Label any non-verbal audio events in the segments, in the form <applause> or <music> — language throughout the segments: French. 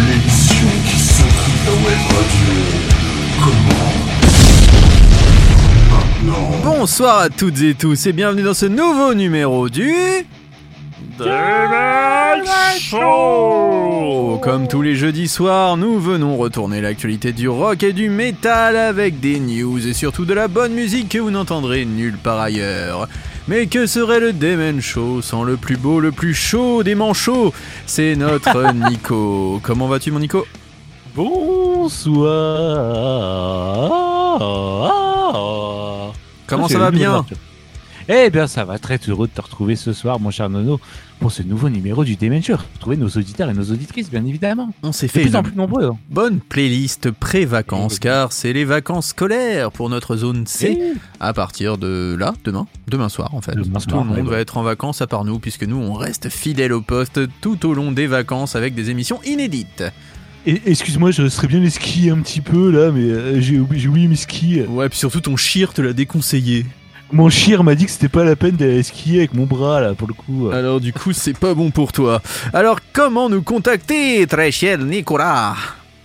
L'émission qui s'occupe la web radio. Comment. Bonsoir à toutes et tous et bienvenue dans ce nouveau numéro du Show Comme tous les jeudis soirs, nous venons retourner l'actualité du rock et du métal avec des news et surtout de la bonne musique que vous n'entendrez nulle part ailleurs. Mais que serait le Demen Show sans le plus beau, le plus chaud des manchots? C'est notre <laughs> Nico. Comment vas-tu mon Nico? Bonsoir. Comment Ah, ça va bien. Eh bien, ça va très heureux de te retrouver ce soir, mon cher Nono, pour ce nouveau numéro du Dementure. Retrouver nos auditeurs et nos auditrices, bien évidemment. On s'est De fait plus en plus nombreux. hein. bonne playlist pré-vacances car c'est les vacances scolaires pour notre zone C. Eh, à partir de là, demain, demain soir en fait. Demain tout soir, le monde ouais, va être en vacances à part nous, puisque nous on reste fidèles au poste tout au long des vacances avec des émissions inédites. Excuse-moi, je serais bien les skis un petit peu là, mais euh, j'ai oublié, mes skis. Ouais, puis surtout ton chir te l'a déconseillé. Mon chien m'a dit que c'était pas la peine d'aller skier avec mon bras là, pour le coup. Alors du coup, c'est pas bon pour toi. Alors comment nous contacter, très cher Nicolas?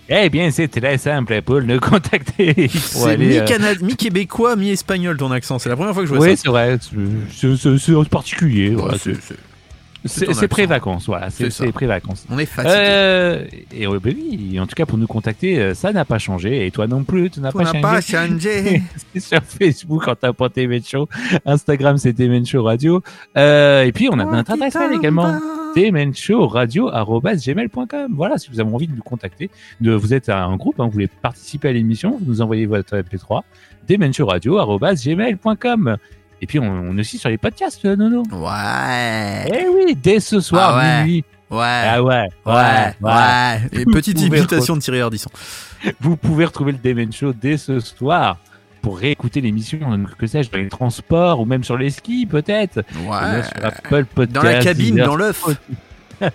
Eh bien, c'est très simple pour nous contacter. <laughs> C'est aller, euh, mi-québécois, mi-espagnol ton accent. C'est la première fois que je vois Oui, ça. c'est vrai. c'est- C'est c'est particulier. C'est- pré-vacances, voilà. C'est pré-vacances. On est fatigué. Euh, et ouais, bah oui, en tout cas pour nous contacter, euh, ça n'a pas changé et toi non plus, tu n'as pas changé. pas <laughs> changé. C'est sur Facebook en tapant Demen Show, Instagram c'est Demen Show Radio, euh, et puis on a notre adresse mail également, demenshowradio@gmail.com. Voilà, si vous avez envie de nous contacter, de, vous êtes un groupe, hein, vous voulez participer à l'émission, vous nous envoyez votre MP3, demenshowradio@gmail.com. Et puis on, on est aussi sur les podcasts, euh, Nono. Ouais. Eh oui, dès ce soir Ah ouais. minuit. Ouais. Ah ouais, Ouais, ouais. Et Vous petite invitation de Thierry Ardisson. Vous pouvez retrouver le Demen Show dès ce soir pour réécouter l'émission, que sais-je, dans les transports ou même sur les skis peut-être. Ouais. sur Apple Podcast, Dans la cabine, dans l'œuf.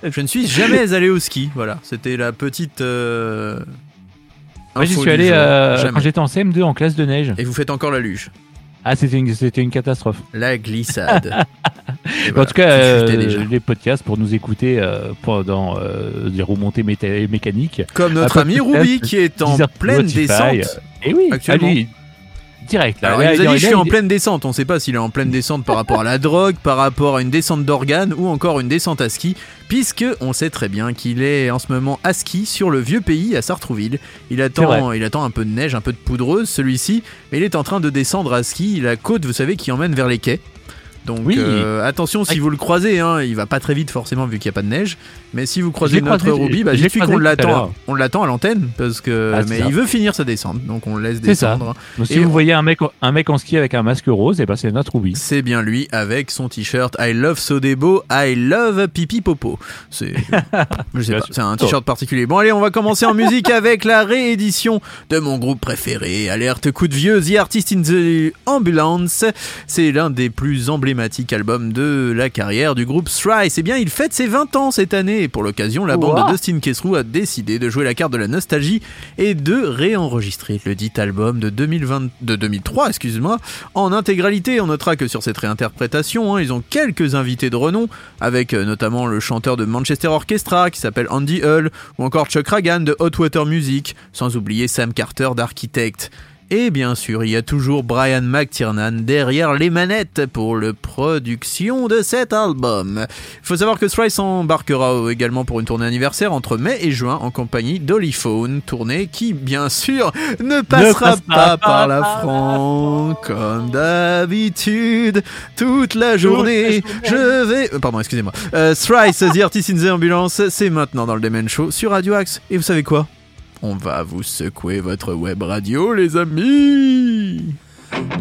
Je ne suis jamais allé au ski. Voilà, c'était la petite. euh, Moi j'y suis allé euh, quand j'étais en CM2 en classe de neige. Et vous faites encore la luge. Ah c'était une, c'était une catastrophe. La glissade. <laughs> Et en tout cas, euh, les podcasts pour nous écouter euh, pendant euh, des remontées méta- mécaniques. Comme notre ami Ruby qui est en pleine Spotify, descente. Et oui, Actuellement. allez, direct. Là, Alors, Là, il nous a là, dit je suis en pleine descente. On ne sait pas s'il est en pleine descente par rapport à la drogue, par rapport à une descente d'organes ou encore une descente à ski, puisque on sait très bien qu'il est en ce moment à ski sur le vieux pays à Sartrouville. Attend, il attend un peu de neige, un peu de poudreuse celui-ci, mais il est en train de descendre à ski. La côte, vous savez, qui emmène vers les quais. Donc Oui. euh, attention si Ah. vous le croisez, hein, il va pas très vite forcément vu qu'il n'y a pas de neige. Mais si vous croisez notre croisé, Ruby, bah croisé qu'on l'attend, on l'attend à l'antenne parce que Ah, mais ça. il veut finir sa descente, donc on le laisse ça. descendre. Donc, si Et vous on- voyez un mec, un mec en ski avec un masque rose, et ben c'est notre Ruby. C'est bien lui avec son t-shirt I love Sodebo, I love Pipi Popo. C'est je sais Bien pas, sûr. c'est un t-shirt particulier. Bon allez, on va commencer en musique avec la réédition de mon groupe préféré, Alerte coup de vieux, The Artist in the Ambulance. C'est l'un des plus emblématiques albums de la carrière du groupe Thrice. Eh bien, il fête ses 20 ans cette année et pour l'occasion, la bande de Dustin Kessrou a décidé de jouer la carte de la nostalgie et de réenregistrer le dit album de 2020 de 2003, excuse-moi, en intégralité. On notera que sur cette réinterprétation, hein, ils ont quelques invités de renom, avec euh, notamment le chanteur de Manchester Orchestra qui s'appelle Andy Hull, ou encore Chuck Ragan de Hot Water Music, sans oublier Sam Carter d'Architect. Et bien sûr, il y a toujours Brian McTiernan derrière les manettes pour la production de cet album. Il faut savoir que Thrice embarquera également pour une tournée anniversaire entre mai et juin en compagnie d'Oliphone, tournée qui, bien sûr, ne passera passe pas pas par la par la France comme d'habitude. Toute la journée, je vais... euh, Pardon, excusez-moi. Euh, Thrice, The Artist in the Ambulance, c'est maintenant dans le Demen Show sur Radio Axe. Et vous savez quoi? On va vous secouer votre web radio, les amis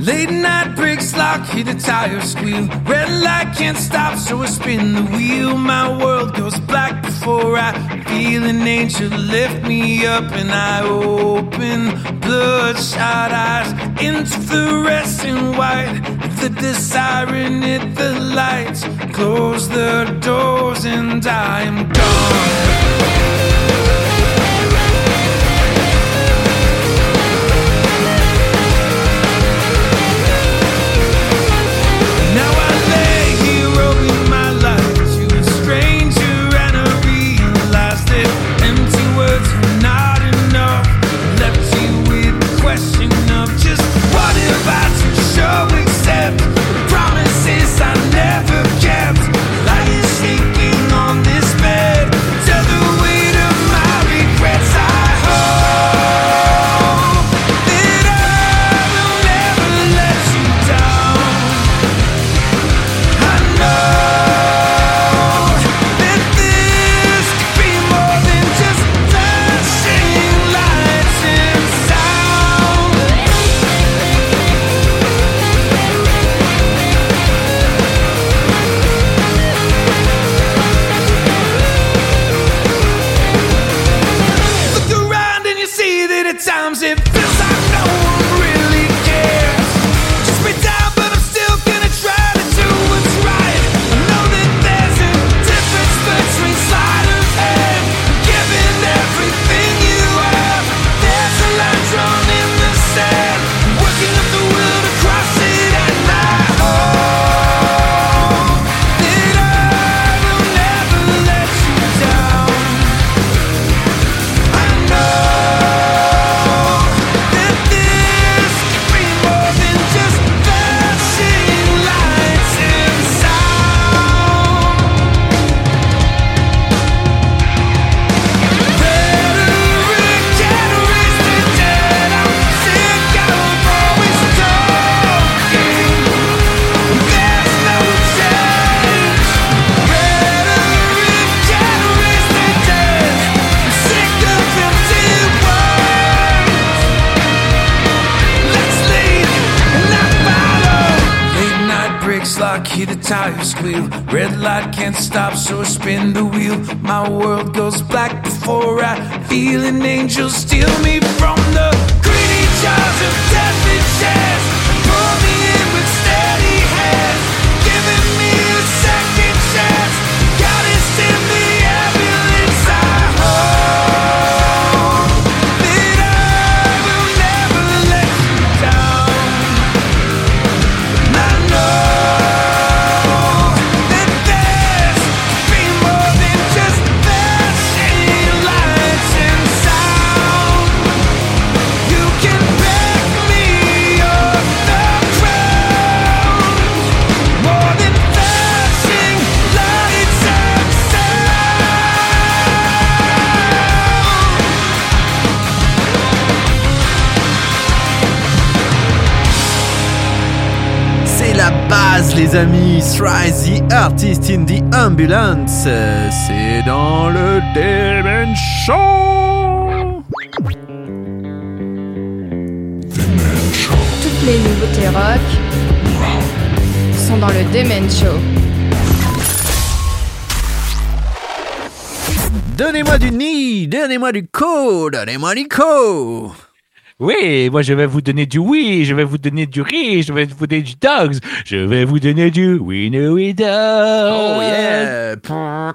Late night brakes lock, hear the tires squeal. Red light can't stop, so I spin the wheel. My world goes black before I feel an angel lift me up, and I open bloodshot eyes into fluorescent white. The, the siren hit the lights, close the doors and I am gone. Tires squeal. Red light can't stop, so I spin the wheel. My world goes black before I feel an angel steal me from the greedy jaws of death and chance. Les amis. Try the artist in the ambulance. C'est dans le Demon Show. Toutes les nouveautés rock sont dans le Demen Show. Donnez-moi du ni, donnez-moi du co, donnez-moi du co. Oui, moi je vais vous donner du oui, je vais vous donner du riz, je vais vous donner du dogs, je vais vous donner du we know we. Oh yeah. Pont.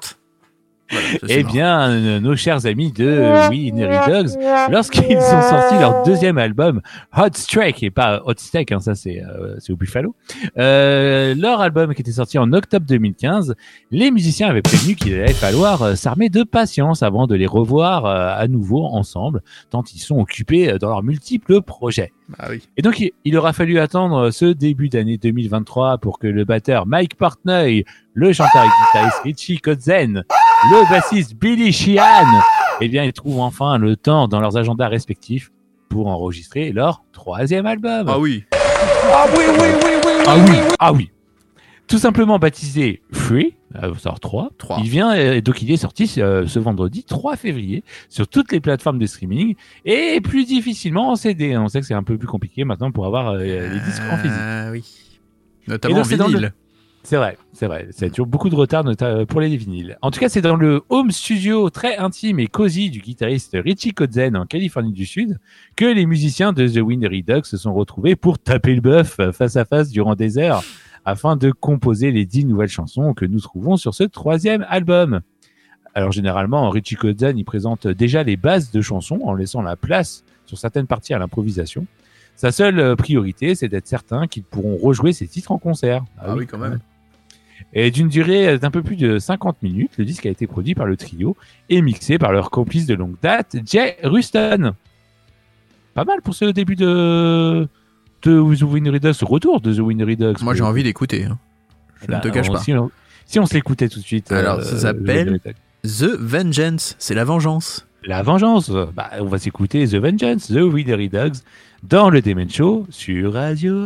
Voilà, ça, c'est Eh bien, euh, nos chers amis de We Nerdy Dogs, lorsqu'ils ont sorti leur deuxième album, Hot Strike, et pas Hot Steak, hein, ça c'est euh, c'est au Buffalo, euh, leur album qui était sorti en octobre 2015, les musiciens avaient prévenu qu'il allait falloir euh, s'armer de patience avant de les revoir euh, à nouveau ensemble, tant ils sont occupés dans leurs multiples projets. Ah oui. Et donc, il, il aura fallu attendre ce début d'année 2023 pour que le batteur Mike Portnoy, le chanteur et guitariste Richie Kotzen, le bassiste Billy Sheehan, eh bien, ils trouvent enfin le temps dans leurs agendas respectifs pour enregistrer leur troisième album. Ah oui. Ah oui, oui, oui, oui, ah oui, ah oui. Tout simplement baptisé Free, euh, sort 3. Trois. Il vient, euh, donc il est sorti euh, ce vendredi 3 février sur toutes les plateformes de streaming et plus difficilement en CD. On sait que c'est un peu plus compliqué maintenant pour avoir euh, les disques en physique. Ah oui. Et Notamment donc, en vinyle. C'est vrai, c'est vrai. Ça a toujours beaucoup de retard nota- pour les vinyles. En tout cas, c'est dans le home studio très intime et cosy du guitariste Richie Kotzen en Californie du Sud que les musiciens de The Winnery Dogs se sont retrouvés pour taper le bœuf euh, face à face durant des heures afin de composer les dix nouvelles chansons que nous trouvons sur ce troisième album. Alors généralement, Richie Kotzen il présente déjà les bases de chansons en laissant la place sur certaines parties à l'improvisation. Sa seule euh, priorité, c'est d'être certain qu'ils pourront rejouer ces titres en concert. Ah oui, quand même. Et d'une durée d'un peu plus de 50 minutes, le disque a été produit par le trio et mixé par leur complice de longue date, Jay Ruston. Pas mal pour ce début de, de The Winnery Dogs, ce retour de The Winnery Dogs. Moi, j'ai envie d'écouter. hein. Je Bah, ne te cache on- pas. Si on, si on se l'écoutait tout de suite. Alors, euh, ça s'appelle- The Vengeance, c'est la vengeance. La vengeance. Bah, on va s'écouter The Vengeance, The Winnery Dogs, dans le Demon Show sur Radio.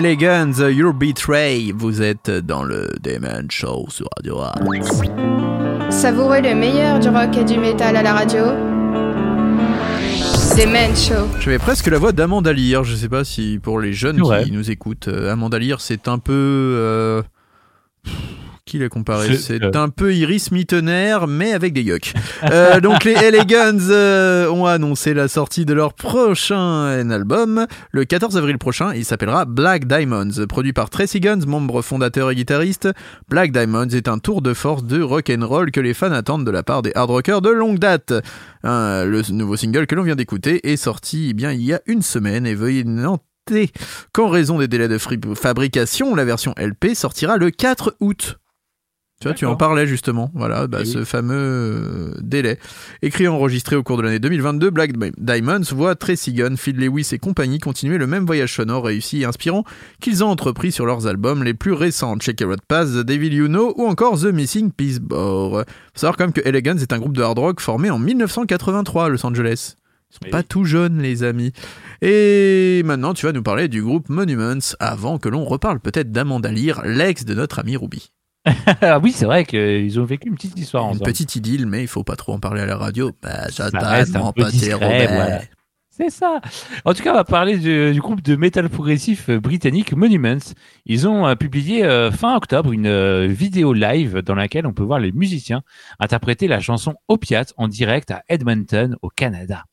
Les Elegans, Your Betray, vous êtes dans le Demen Show sur Radio Axe. Savourez le meilleur du rock et du métal à la radio. Demen Show. J'avais presque la voix d'Amanda Lear, je sais pas si pour les jeunes Ouais. qui nous écoutent, euh, Amanda Lear c'est un peu... euh, Qui l'a comparé C'est- euh. un peu Iris Mittenaire, mais avec des yucks. <laughs> Euh, donc les Elegans euh, ont annoncé la sortie de leur prochain album le 14 avril prochain. Il s'appellera Black Diamonds. Produit par Tracy Guns, membre fondateur et guitariste, Black Diamonds est un tour de force de rock and roll que les fans attendent de la part des hard rockers de longue date. Hein, le nouveau single que l'on vient d'écouter est sorti eh bien il y a une semaine et veuillez noter qu'en raison des délais de fabrication, la version LP sortira le 4 août. Tu vois, tu en parlais justement, voilà, bah, Eh oui. ce fameux euh, délai. Écrit et enregistré au cours de l'année 2022, Black Diamonds voit Tracy Gunn, Phil Lewis et compagnie continuer le même voyage sonore réussi et inspirant qu'ils ont entrepris sur leurs albums les plus récents, Check Road Pass, The Devil You Know ou encore The Missing Piece Bore. Faut savoir quand même que Elegance est un groupe de hard rock formé en 1983 à Los Angeles. Ils sont Oui. pas tout jeunes, les amis. Et maintenant, tu vas nous parler du groupe Monuments avant que l'on reparle peut-être d'Amanda Lear, l'ex de notre ami Ruby. Ah oui, c'est vrai qu'ils ont vécu une petite histoire Une ensemble. petite idylle, mais il faut pas trop en parler à la radio. Bah, Ça reste un peu discret, voilà. C'est ça. En tout cas, on va parler du, du groupe de métal progressif britannique Monuments. Ils ont euh, publié euh, fin octobre une euh, vidéo live dans laquelle on peut voir les musiciens interpréter la chanson Opiate en direct à Edmonton, au Canada.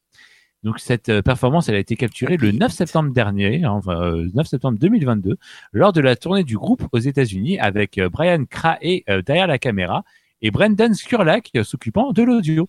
Donc cette euh, performance, elle a été capturée le 9 septembre dernier, hein, enfin euh, 9 septembre 2022, lors de la tournée du groupe aux États-Unis avec euh, Brian Crae euh, derrière la caméra et Brendan Skurlak euh, s'occupant de l'audio.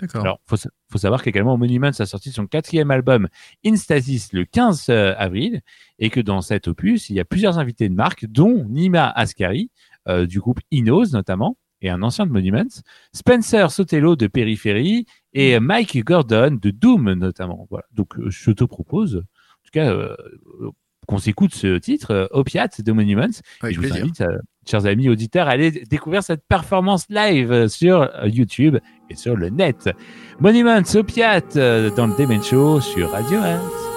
D'accord. Alors, faut, faut savoir qu'également Monuments a sorti son quatrième album Instasis le 15 euh, avril et que dans cet opus, il y a plusieurs invités de marque, dont Nima Ascari euh, du groupe Inos notamment et un ancien de Monuments, Spencer Sotelo de Périphérie et euh, Mike Gordon de Doom notamment. Voilà. Donc, euh, je te propose, en tout cas, euh, euh, qu'on s'écoute ce titre, euh, Opiate de Monuments. Et je vous invite, euh, chers amis auditeurs, à aller découvrir cette performance live sur YouTube et sur le net. Monuments Opiate dans le Demen Show sur Radio Earth.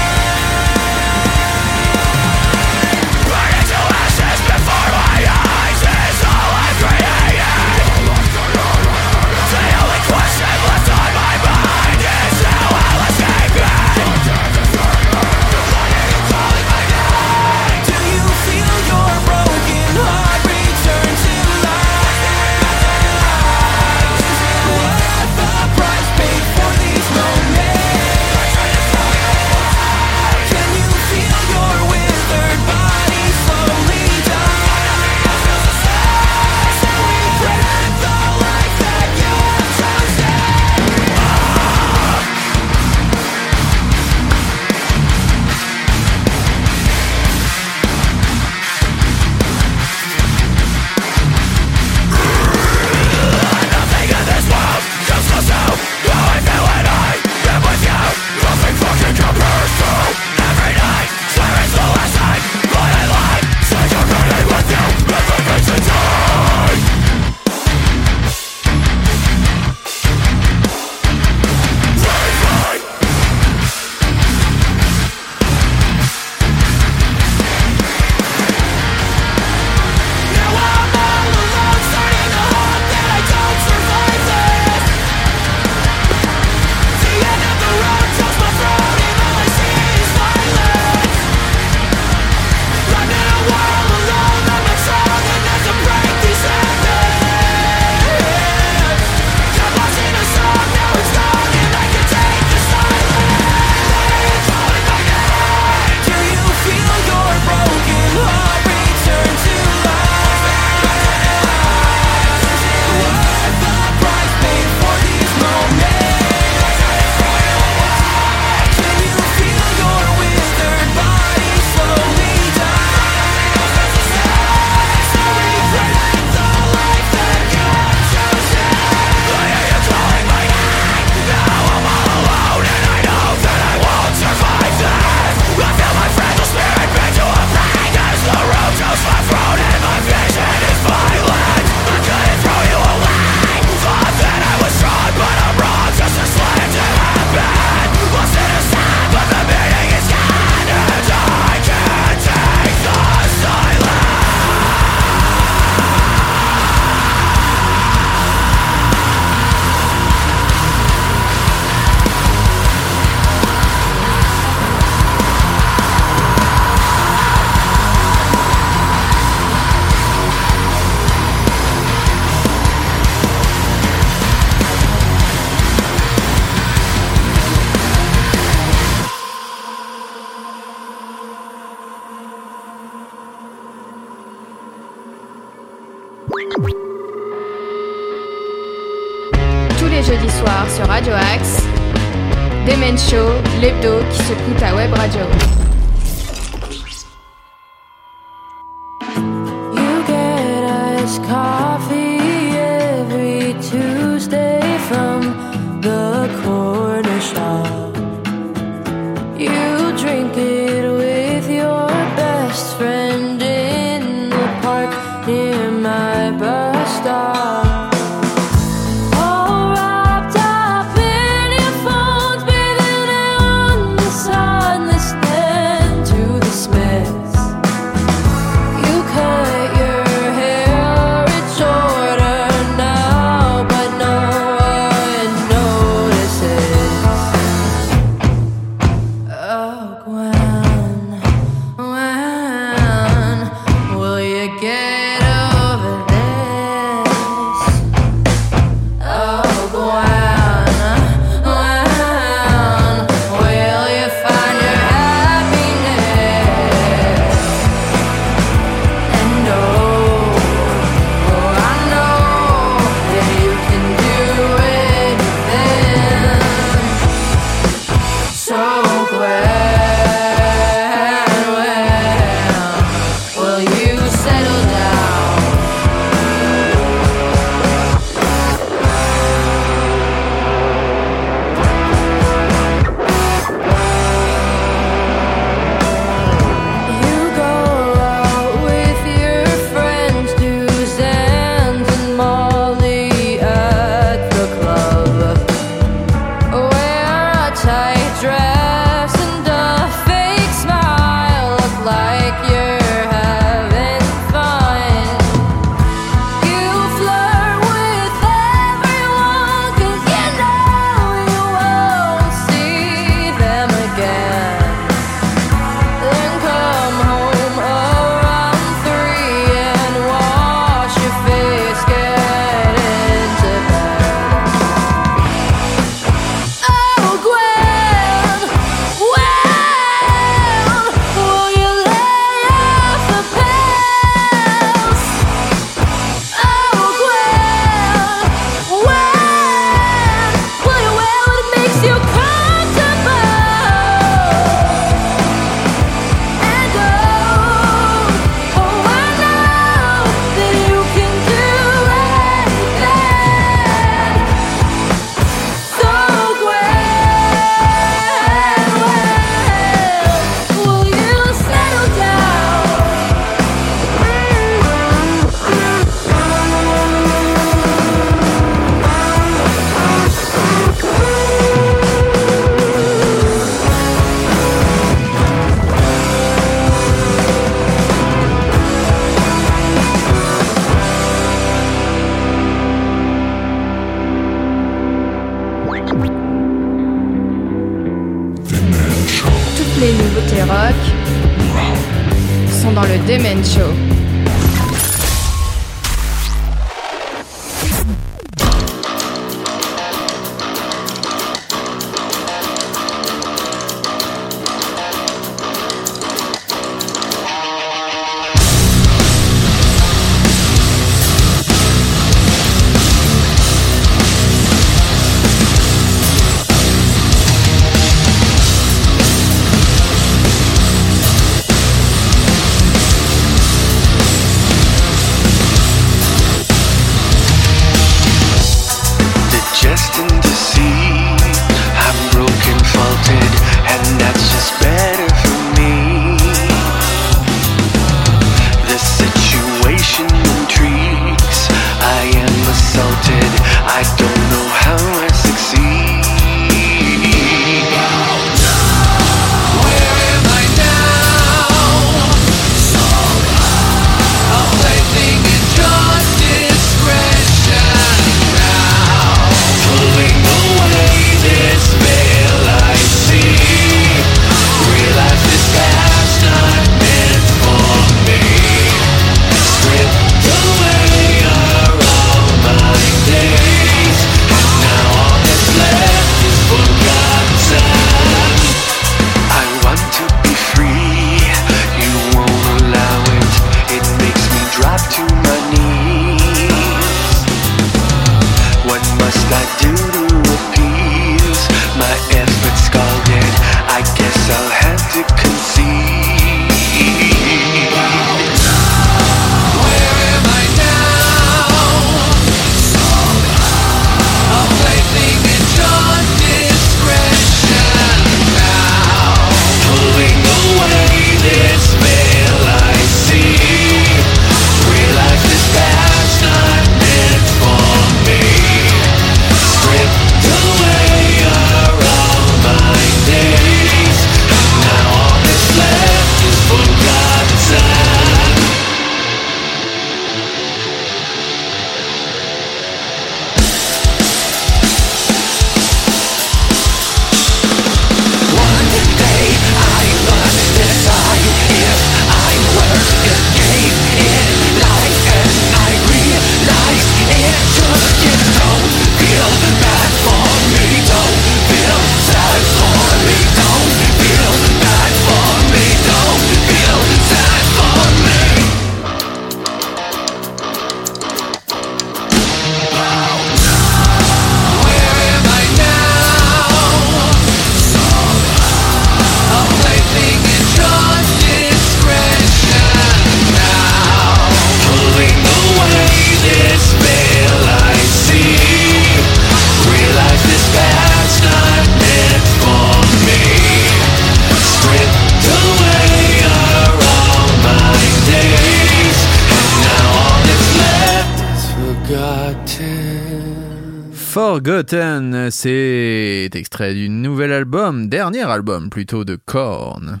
C'est extrait du nouvel album, dernier album plutôt de Korn.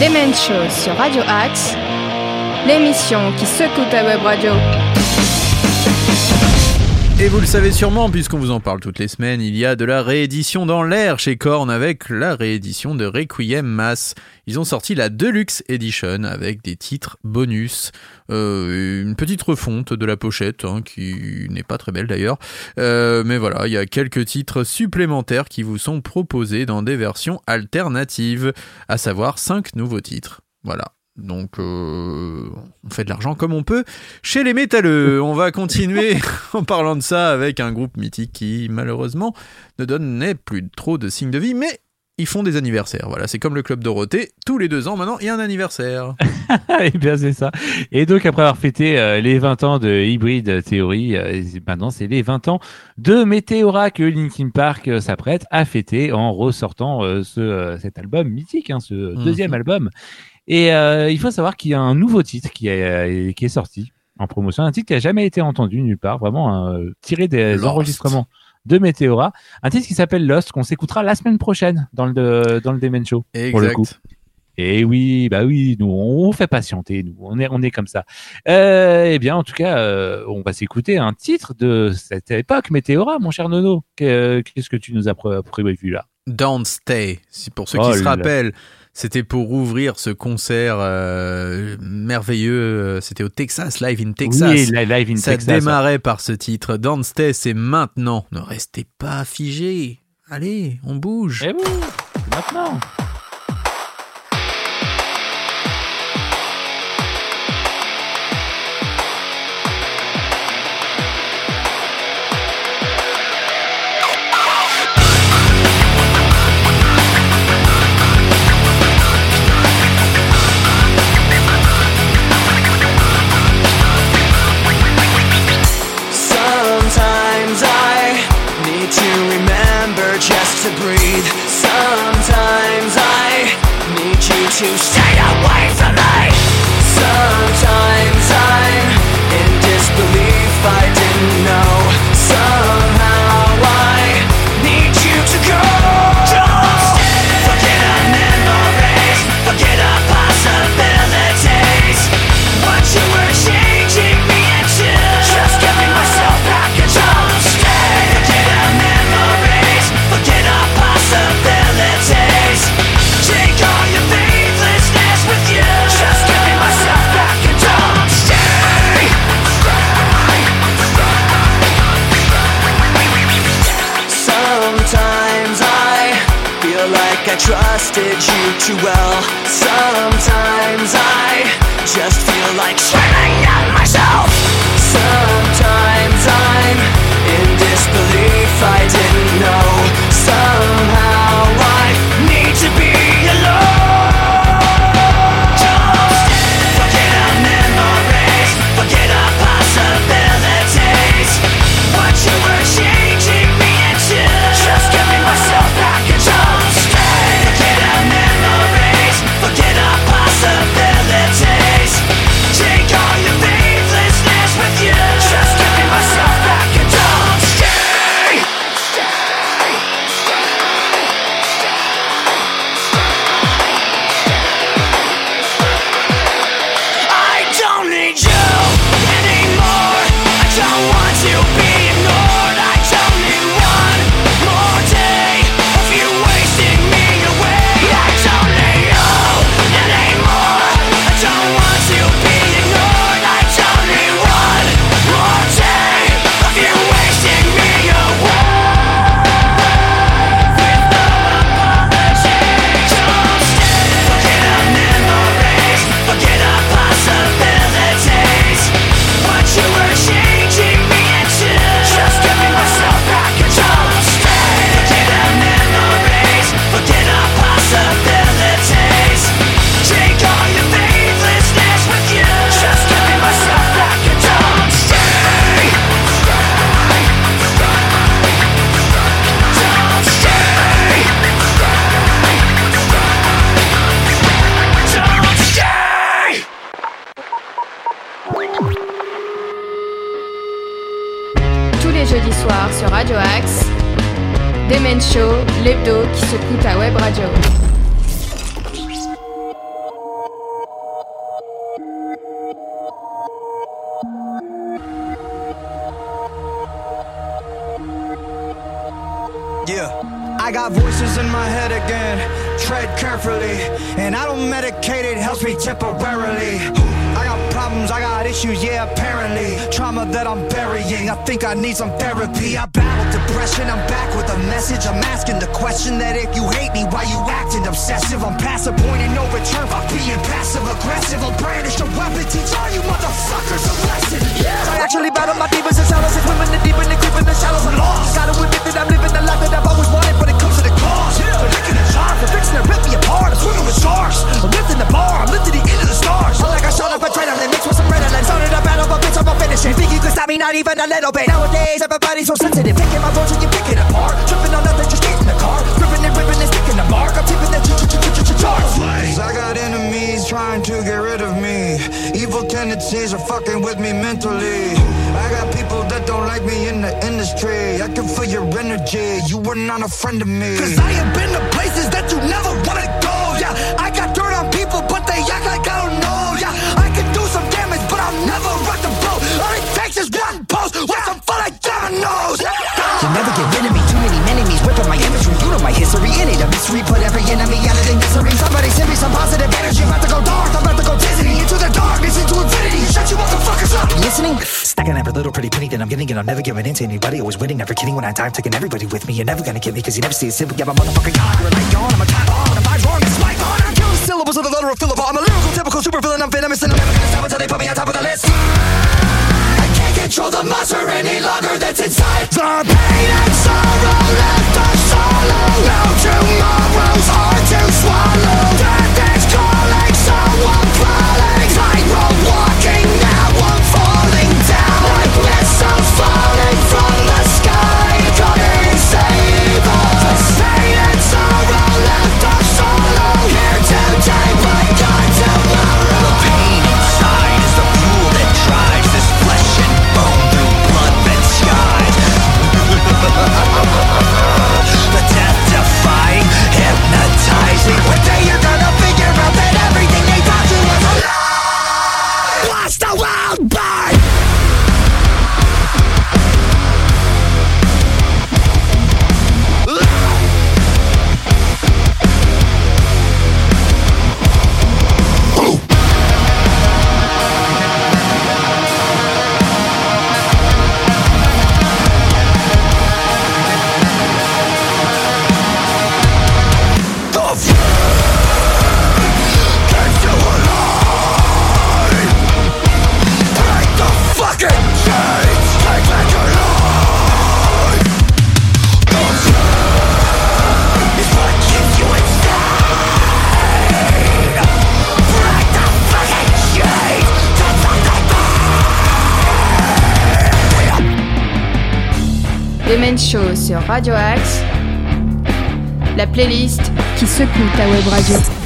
Demen Show sur Radio Axe, l'émission qui secoue ta web radio. Et vous le savez sûrement, puisqu'on vous en parle toutes les semaines, il y a de la réédition dans l'air chez Korn avec la réédition de Requiem Mass. Ils ont sorti la Deluxe Edition avec des titres bonus, euh, une petite refonte de la pochette, hein, qui n'est pas très belle d'ailleurs. Euh, mais voilà, il y a quelques titres supplémentaires qui vous sont proposés dans des versions alternatives, à savoir 5 nouveaux titres. Voilà. Donc, euh, on fait de l'argent comme on peut. Chez les métalleux, <laughs> on va continuer <laughs> en parlant de ça avec un groupe mythique qui, malheureusement, ne donnait plus trop de signes de vie, mais ils font des anniversaires. Voilà, c'est comme le Club Dorothée. Tous les deux ans, maintenant, il y a un anniversaire. <laughs> Eh bien, c'est ça. Et donc, après avoir fêté euh, les 20 ans de Hybrid Theory, euh, maintenant, c'est les 20 ans de Meteora que Linkin Park euh, s'apprête à fêter en ressortant ce, cet album mythique, hein, ce Mhm. deuxième album. Et euh, il faut savoir qu'il y a un nouveau titre qui est, euh, qui est sorti en promotion, un titre qui a jamais été entendu nulle part, vraiment euh, tiré des Lost. enregistrements de Meteora, un titre qui s'appelle Lost qu'on s'écoutera la semaine prochaine dans le dans le Demen Show. Pour le coup. Exact. Et oui, bah oui, nous on fait patienter, nous on est on est comme ça. Euh, eh bien, en tout cas, euh, on va s'écouter un titre de cette époque, Météora, mon cher Nono. Que- Qu'est-ce que tu nous as pré- prévu là? Don't Stay. Pour ceux Oh qui se là. rappellent, c'était pour ouvrir ce concert euh, merveilleux. C'était au Texas, live in Texas. Oui, li- live in Ça Texas. démarrait par ce titre. Don't Stay, c'est maintenant. Ne restez pas figés. Allez, on bouge. Eh oui, c'est maintenant. To breathe. Sometimes I need you to stay I trusted you too well. Get rid of me. Evil tendencies are fucking with me mentally. I got people that don't like me in the industry. I can feel your energy. You were not a friend of me. Cause I have been to places that you never wanna go. Yeah, I got dirt on people, but they act like I don't know. Yeah, I can do some damage, but I'll never rock the boat. All it takes is one post with some fun like dominoes. You'll never get rid of me. Whipping my imagery. You know my history. In it a mystery. Put every enemy out of their misery. Somebody send me some positive energy. About to go dark. I'm about to go dizzy into the darkness, into infinity. Shut you motherfuckers up. Listening? Stacking every little pretty penny that I'm getting, and I'm never giving in to anybody. Always winning, never kidding. When I die, I'm taking everybody with me. You're never gonna get me, cause you never see it simple. Yeah, my motherfucking god. You're a light. I'm a time bomb. I'm a wrong. It's my on. I'm syllables of the letter of Philip. I'm a lyrical, typical super villain. I'm venomous, and I'm never gonna stop until they put me on top of the list. Control the monster any longer that's inside. The pain and sorrow left us solo. No tomorrows hard to swallow. Show sur Radio Axe. La playlist qui secoue ta web radio.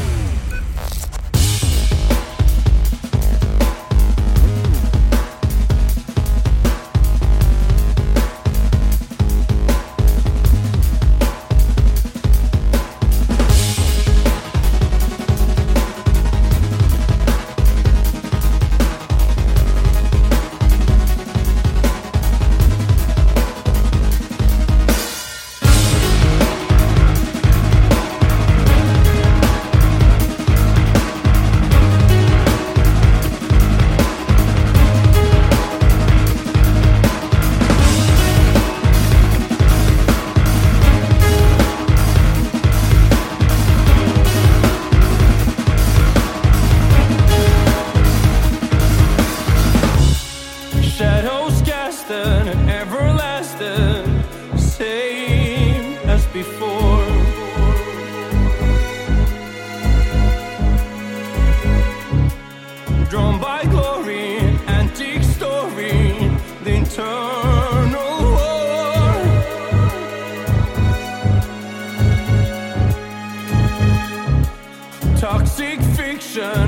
nation.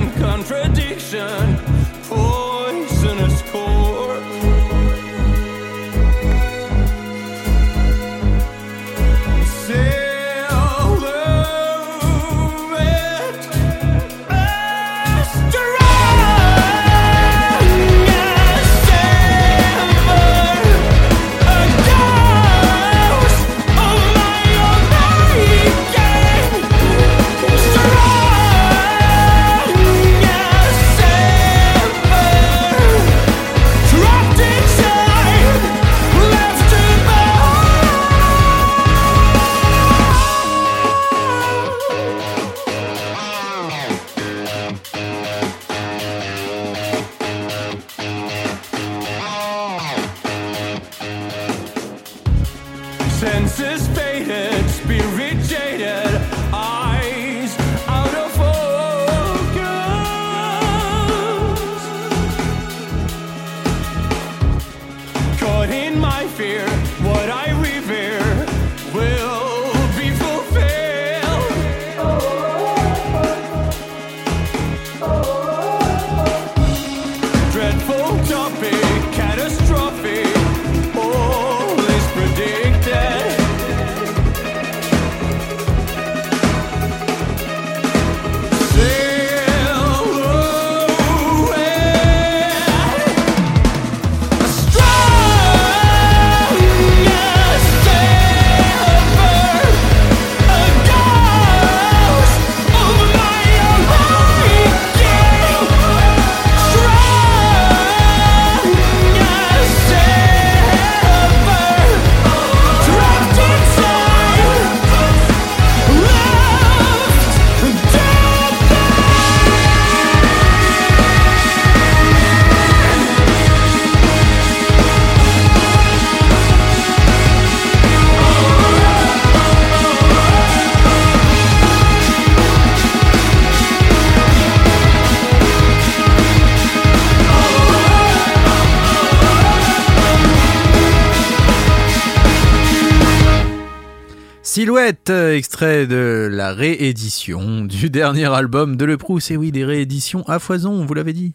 Silhouette, euh, extrait de la réédition du <laughs> dernier album de Le Proust. Et oui, des rééditions à foison, vous l'avez dit.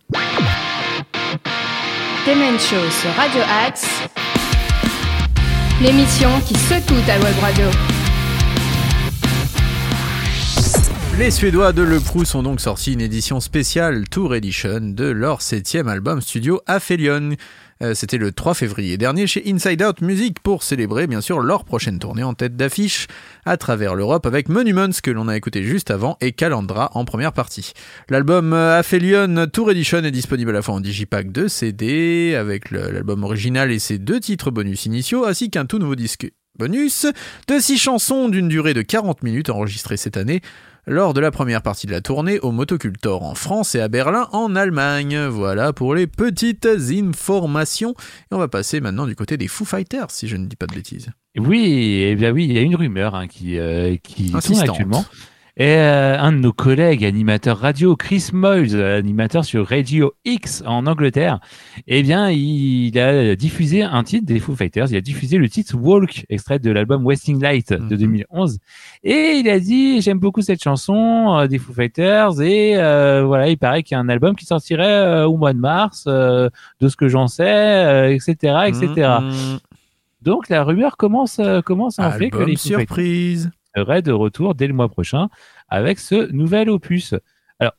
Demen Show sur Radio Axe. L'émission qui secoue ta web radio. Les Suédois de Le Proust ont donc sorti une édition spéciale Tour Edition de leur septième album studio Aphelion. Euh, C'était le 3 février dernier chez Inside Out Music pour célébrer bien sûr leur prochaine tournée en tête d'affiche à travers l'Europe avec Monuments que l'on a écouté juste avant et Calandra en première partie. L'album euh, Aphelion Tour Edition est disponible à la fois en digipack de CD avec l'album original et ses deux titres bonus initiaux ainsi qu'un tout nouveau disque bonus de six chansons d'une durée de 40 minutes enregistrées cette année lors de la première partie de la tournée au Motocultor en France et à Berlin en Allemagne. Voilà pour les petites informations. Et on va passer maintenant du côté des Foo Fighters, si je ne dis pas de bêtises. Oui, eh bien oui, il y a une rumeur hein, qui, euh, qui tourne actuellement. Et euh, un de nos collègues animateurs radio, Chris Moyles, animateur sur Radio X en Angleterre, eh bien, il a diffusé un titre des Foo Fighters. Il a diffusé le titre Walk, extrait de l'album Wasting Light de Mhm. 2011. Et il a dit, j'aime beaucoup cette chanson euh, des Foo Fighters. Et euh, voilà, il paraît qu'il y a un album qui sortirait euh, au mois de mars, euh, de ce que j'en sais, euh, etc., etc. Mhm. Donc la rumeur commence, commence à enfler que les Foo Fighters surprise. Serait de retour dès le mois prochain avec ce nouvel opus. Alors,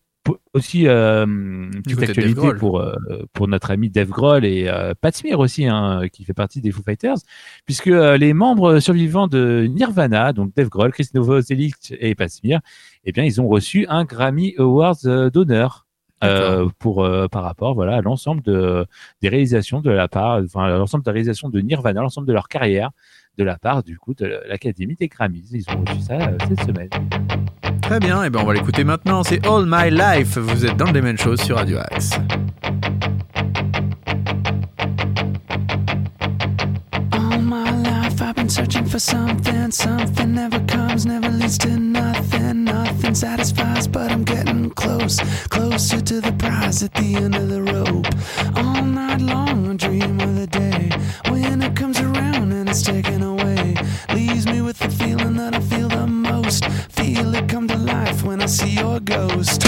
aussi, euh, une petite de actualité pour, euh, pour notre ami Dave Grohl et euh, Pat Smear aussi, hein, qui fait partie des Foo Fighters, puisque euh, les membres survivants de Nirvana, donc Dave Grohl, Chris Novoselic et Pat Smear, eh bien, ils ont reçu un Grammy Awards euh, d'honneur. euh, pour euh, par rapport voilà à l'ensemble de des réalisations de la part enfin l'ensemble des réalisations de Nirvana l'ensemble de leur carrière de la part du coup de l'Académie des Grammys ils ont reçu ça euh, cette semaine Très bien, et ben on va l'écouter maintenant. C'est All My Life. Vous êtes dans le Demen Show sur Radio Axe. All my life I've been searching for something. Something never comes, never leads to nothing. Nothing satisfies, but I'm getting close. Closer to the prize at the end of the rope. All night long I dream of the day when it comes around and it's taken Feel it come to life when I see your ghost.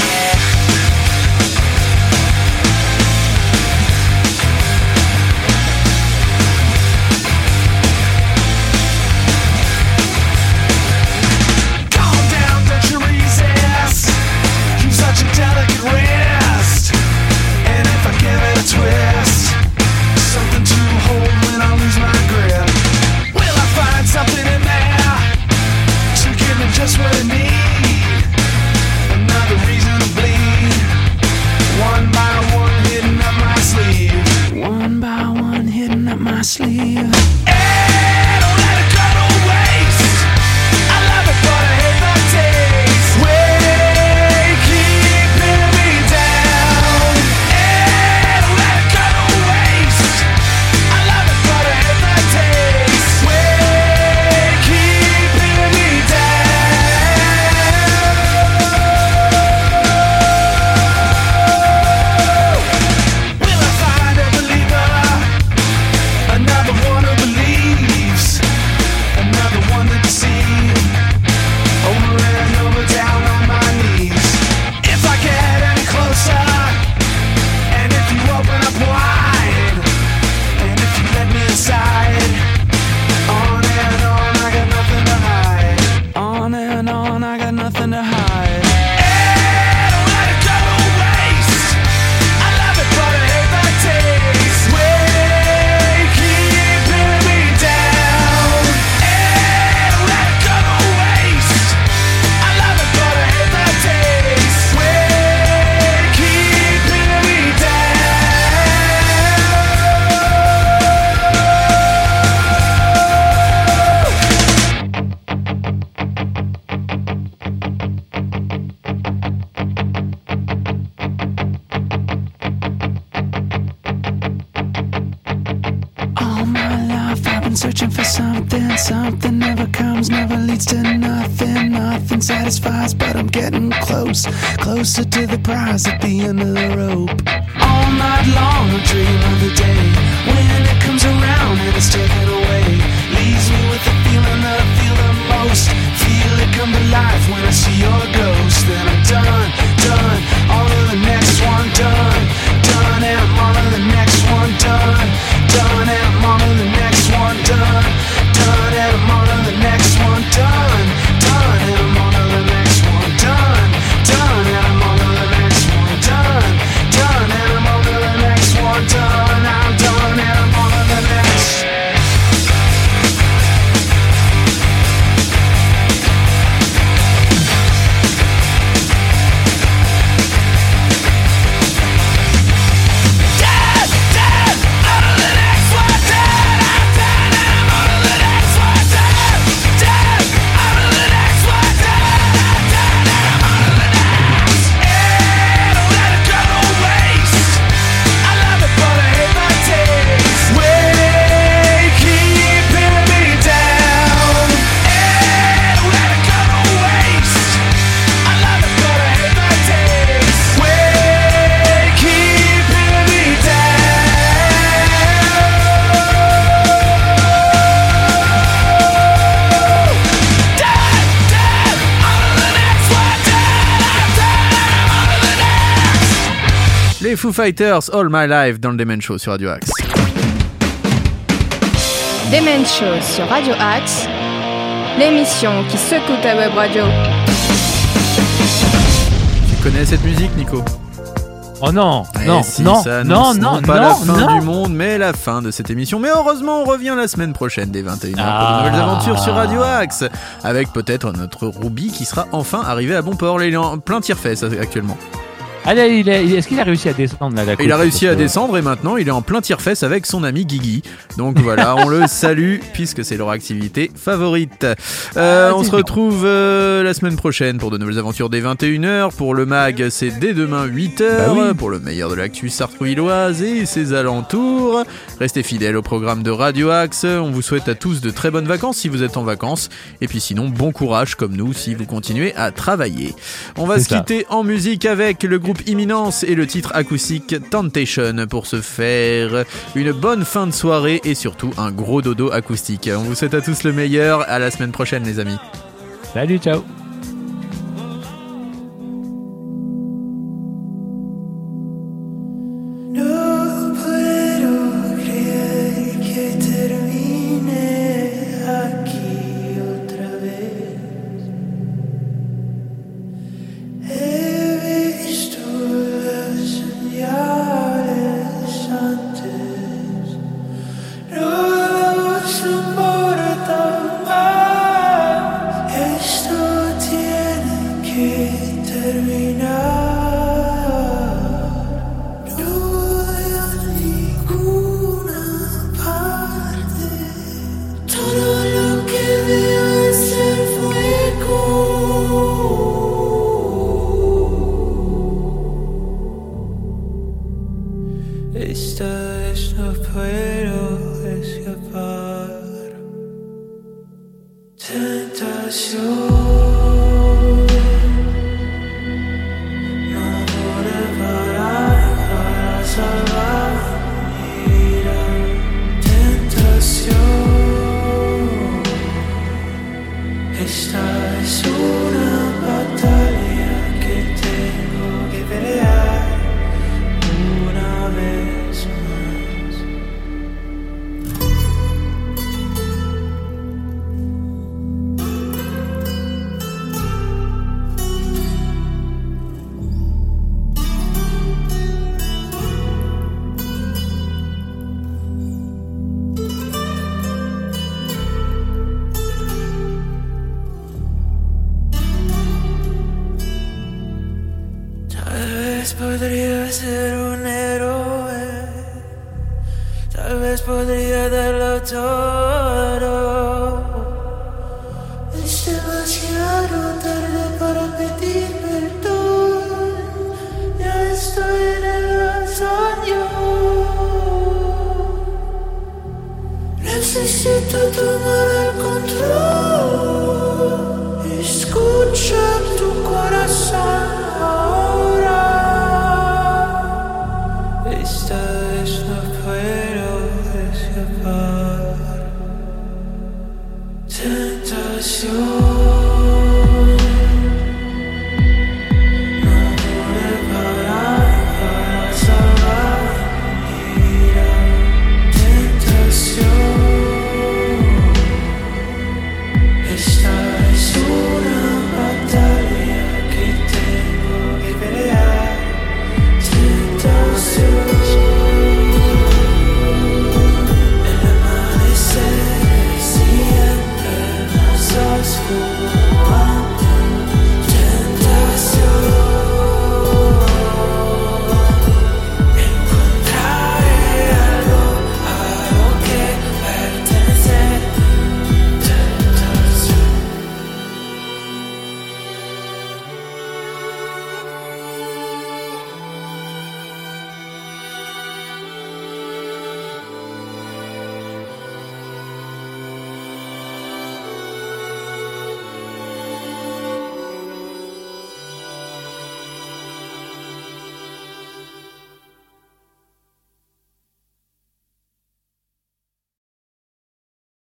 To the prize at the end of Fighters, All My Life dans le Demen Show sur Radio Axe. Demen Show sur Radio Axe, l'émission qui secoue ta web radio. Tu connais cette musique, Nico? Oh non, Eh non, si, non, ça non, non, pas non, la fin non. du monde, mais la fin de cette émission. Mais heureusement, on revient la semaine prochaine dès 21h pour Ah. de nouvelles aventures sur Radio Axe, avec peut-être notre Ruby qui sera enfin arrivé à bon port. Il est en plein tire-fesse actuellement. Allez, il est- est-ce qu'il a réussi à descendre là la Il a réussi à descendre et maintenant il est en plein tire-fesse avec son ami Guigui. Donc voilà, <laughs> on le salue puisque c'est leur activité favorite. Euh, Ah, on se retrouve euh, la semaine prochaine pour de nouvelles aventures dès 21h. Pour le mag, c'est dès demain 8h. Bah oui. Pour le meilleur de l'actu sartrouilloise et ses alentours. Restez fidèles au programme de Radio Axe. On vous souhaite à tous de très bonnes vacances si vous êtes en vacances. Et puis sinon, bon courage comme nous si vous continuez à travailler. On va se ça. quitter en musique avec le groupe Imminence et le titre acoustique Temptation pour se faire une bonne fin de soirée et surtout un gros dodo acoustique. On vous souhaite à tous le meilleur. À la semaine prochaine, les amis. Salut, ciao.